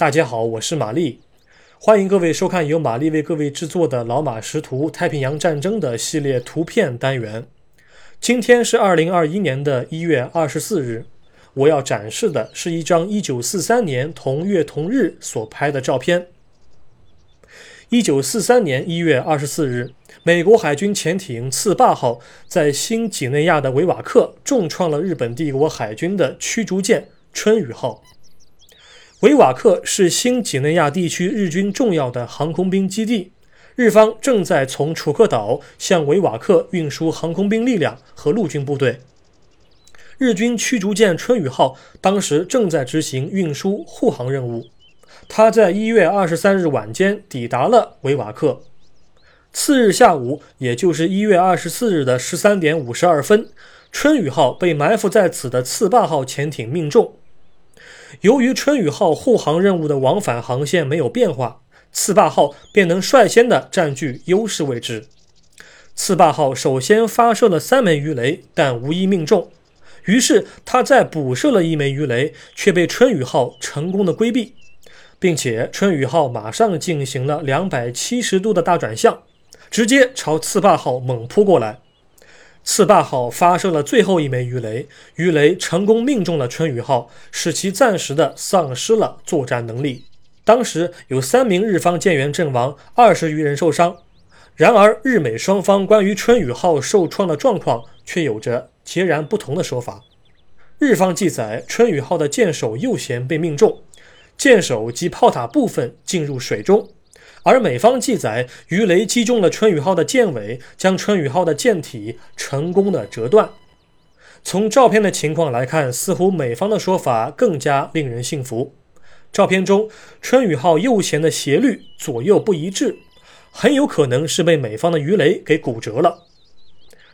大家好，我是玛丽，欢迎各位收看由玛丽为各位制作的《老马识图：太平洋战争》的系列图片单元。今天是二零二一年的一月二十四日，我要展示的是一张一九四三年同月同日所拍的照片。一九四三年一月二十四日，美国海军潜艇“次霸号”在新几内亚的维瓦克重创了日本帝国海军的驱逐舰“春雨号”。维瓦克是新几内亚地区日军重要的航空兵基地，日方正在从楚克岛向维瓦克运输航空兵力量和陆军部队。日军驱逐舰“春雨号”当时正在执行运输护航任务。他在一月二十三日晚间抵达了维瓦克。次日下午，也就是一月二十四日的十三点五十二分，春雨号被埋伏在此的次霸号潜艇命中。由于春雨号护航任务的往返航线没有变化，次霸号便能率先的占据优势位置。次霸号首先发射了三枚鱼雷，但无一命中。于是他再补射了一枚鱼雷，却被春雨号成功的规避。并且春雨号马上进行了两百七十度的大转向，直接朝次霸号猛扑过来。次霸号发射了最后一枚鱼雷，鱼雷成功命中了春雨号，使其暂时的丧失了作战能力。当时有三名日方舰员阵亡，二十余人受伤。然而，日美双方关于春雨号受创的状况却有着截然不同的说法。日方记载，春雨号的舰首右舷被命中。舰首及炮塔部分进入水中，而美方记载，鱼雷击中了春雨号的舰尾，将春雨号的舰体成功的折断。从照片的情况来看，似乎美方的说法更加令人信服。照片中，春雨号右舷的斜率左右不一致，很有可能是被美方的鱼雷给骨折了。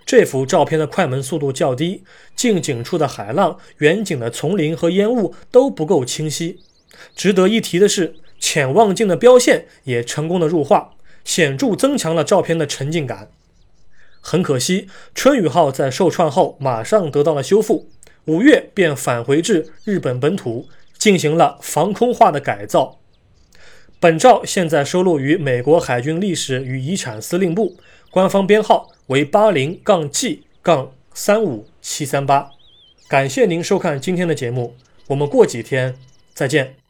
这幅照片的快门速度较低，近景处的海浪、远景的丛林和烟雾都不够清晰。值得一提的是，潜望镜的标线也成功的入画，显著增强了照片的沉浸感。很可惜，春雨号在受创后马上得到了修复，五月便返回至日本本土，进行了防空化的改造。本照现在收录于美国海军历史与遗产司令部，官方编号为八零杠 G 杠三五七三八。感谢您收看今天的节目，我们过几天再见。